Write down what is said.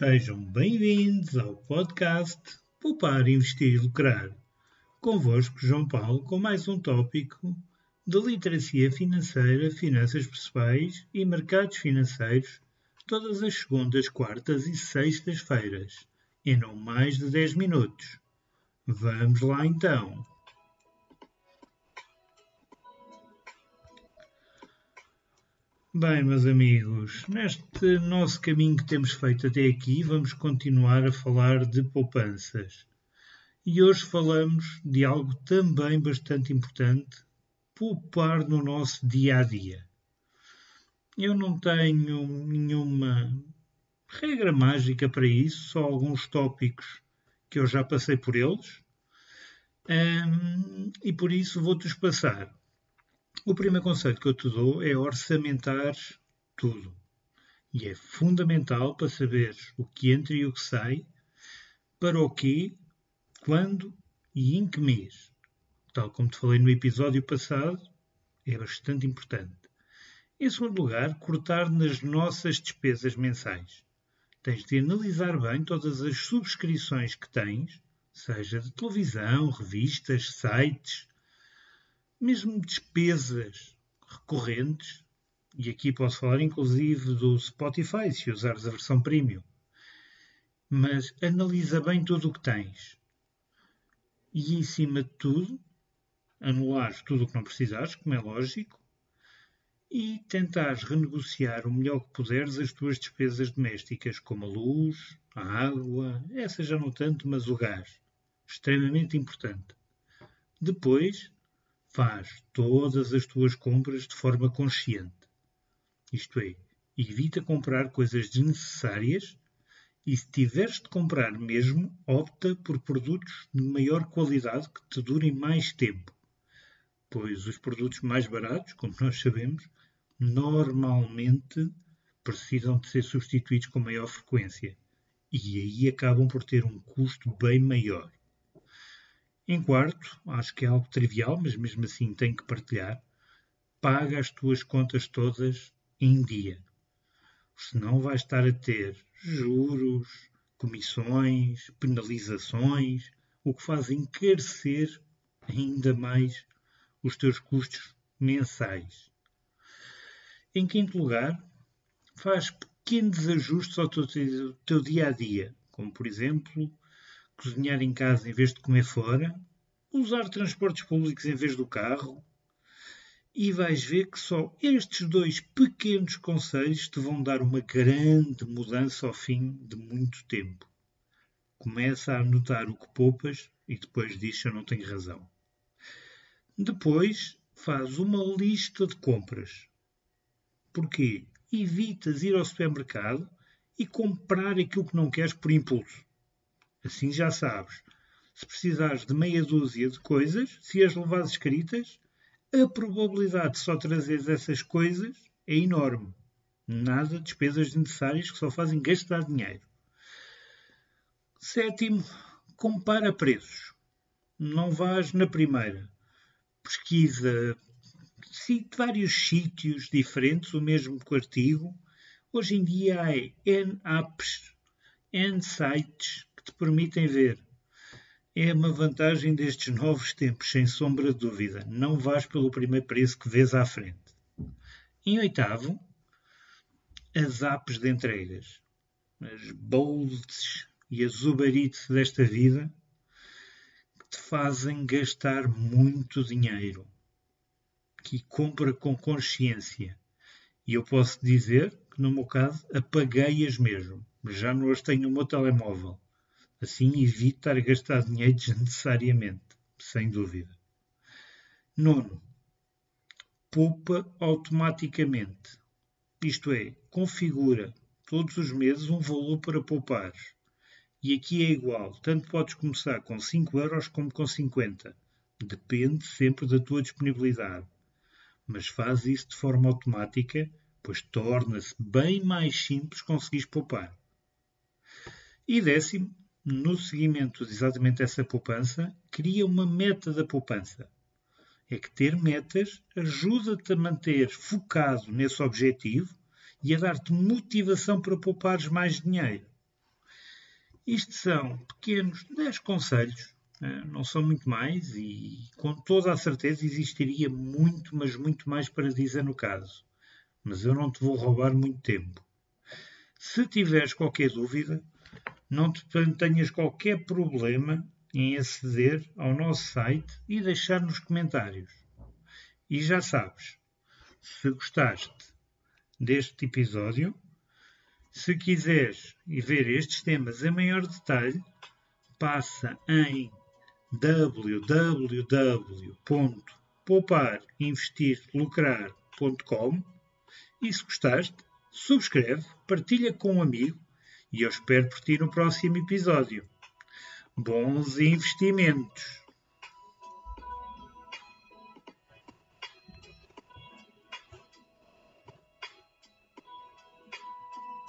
Sejam bem-vindos ao podcast Poupar, Investir e Lucrar. Convosco, João Paulo, com mais um tópico de literacia financeira, finanças pessoais e mercados financeiros, todas as segundas, quartas e sextas-feiras, em não mais de 10 minutos. Vamos lá então. Bem, meus amigos, neste nosso caminho que temos feito até aqui, vamos continuar a falar de poupanças. E hoje falamos de algo também bastante importante: poupar no nosso dia a dia. Eu não tenho nenhuma regra mágica para isso, só alguns tópicos que eu já passei por eles. E por isso vou-te passar. O primeiro conselho que eu te dou é orçamentar tudo. E é fundamental para saber o que entra e o que sai, para o quê, quando e em que mês. Tal como te falei no episódio passado, é bastante importante. Em segundo lugar, cortar nas nossas despesas mensais. Tens de analisar bem todas as subscrições que tens, seja de televisão, revistas, sites, mesmo despesas recorrentes, e aqui posso falar inclusive do Spotify, se usares a versão premium. Mas analisa bem tudo o que tens. E em cima de tudo, anulares tudo o que não precisares, como é lógico, e tentares renegociar o melhor que puderes as tuas despesas domésticas, como a luz, a água, essa já não tanto, mas o gás. Extremamente importante. Depois, Faz todas as tuas compras de forma consciente. Isto é, evita comprar coisas desnecessárias e se tiveres de comprar mesmo, opta por produtos de maior qualidade que te durem mais tempo. Pois os produtos mais baratos, como nós sabemos, normalmente precisam de ser substituídos com maior frequência e aí acabam por ter um custo bem maior. Em quarto, acho que é algo trivial, mas mesmo assim tenho que partilhar, paga as tuas contas todas em dia. Senão vais estar a ter juros, comissões, penalizações, o que faz encarecer ainda mais os teus custos mensais. Em quinto lugar, faz pequenos ajustes ao teu, teu dia a dia, como por exemplo cozinhar em casa em vez de comer fora, usar transportes públicos em vez do carro, e vais ver que só estes dois pequenos conselhos te vão dar uma grande mudança ao fim de muito tempo. Começa a anotar o que poupas e depois diz eu não tenho razão. Depois faz uma lista de compras. Porquê? Evitas ir ao supermercado e comprar aquilo que não queres por impulso. Assim já sabes. Se precisares de meia dúzia de coisas, se as levares escritas, a probabilidade de só trazeres essas coisas é enorme. Nada de despesas necessárias que só fazem gastar dinheiro. Sétimo, compara preços. Não vás na primeira. Pesquisa vários sítios diferentes, o mesmo artigo. Hoje em dia há N apps, N sites que te permitem ver. É uma vantagem destes novos tempos, sem sombra de dúvida. Não vais pelo primeiro preço que vês à frente. Em oitavo, as apps de entregas. As Bolts e as Uber desta vida que te fazem gastar muito dinheiro. Que compra com consciência. E eu posso dizer que, no meu caso, apaguei-as mesmo. Já não as tenho no meu telemóvel. Assim evite estar a gastar dinheiro desnecessariamente, sem dúvida. Nono, poupa automaticamente. Isto é, configura todos os meses um valor para poupar. E aqui é igual, tanto podes começar com 5 euros como com 50. Depende sempre da tua disponibilidade. Mas faz isso de forma automática, pois torna-se bem mais simples conseguires poupar. E décimo, no seguimento de exatamente essa poupança, cria uma meta da poupança. É que ter metas ajuda-te a manter focado nesse objetivo e a dar-te motivação para poupares mais dinheiro. Isto são pequenos 10 conselhos, eh, não são muito mais e com toda a certeza existiria muito, mas muito mais para dizer no caso. Mas eu não te vou roubar muito tempo. Se tiveres qualquer dúvida, não te tenhas qualquer problema em aceder ao nosso site e deixar nos comentários. E já sabes, se gostaste deste episódio, se quiseres ver estes temas em maior detalhe, passa em www.pouparinvestirlucrar.com e se gostaste, subscreve, partilha com um amigo e eu espero por ti no próximo episódio. Bons investimentos!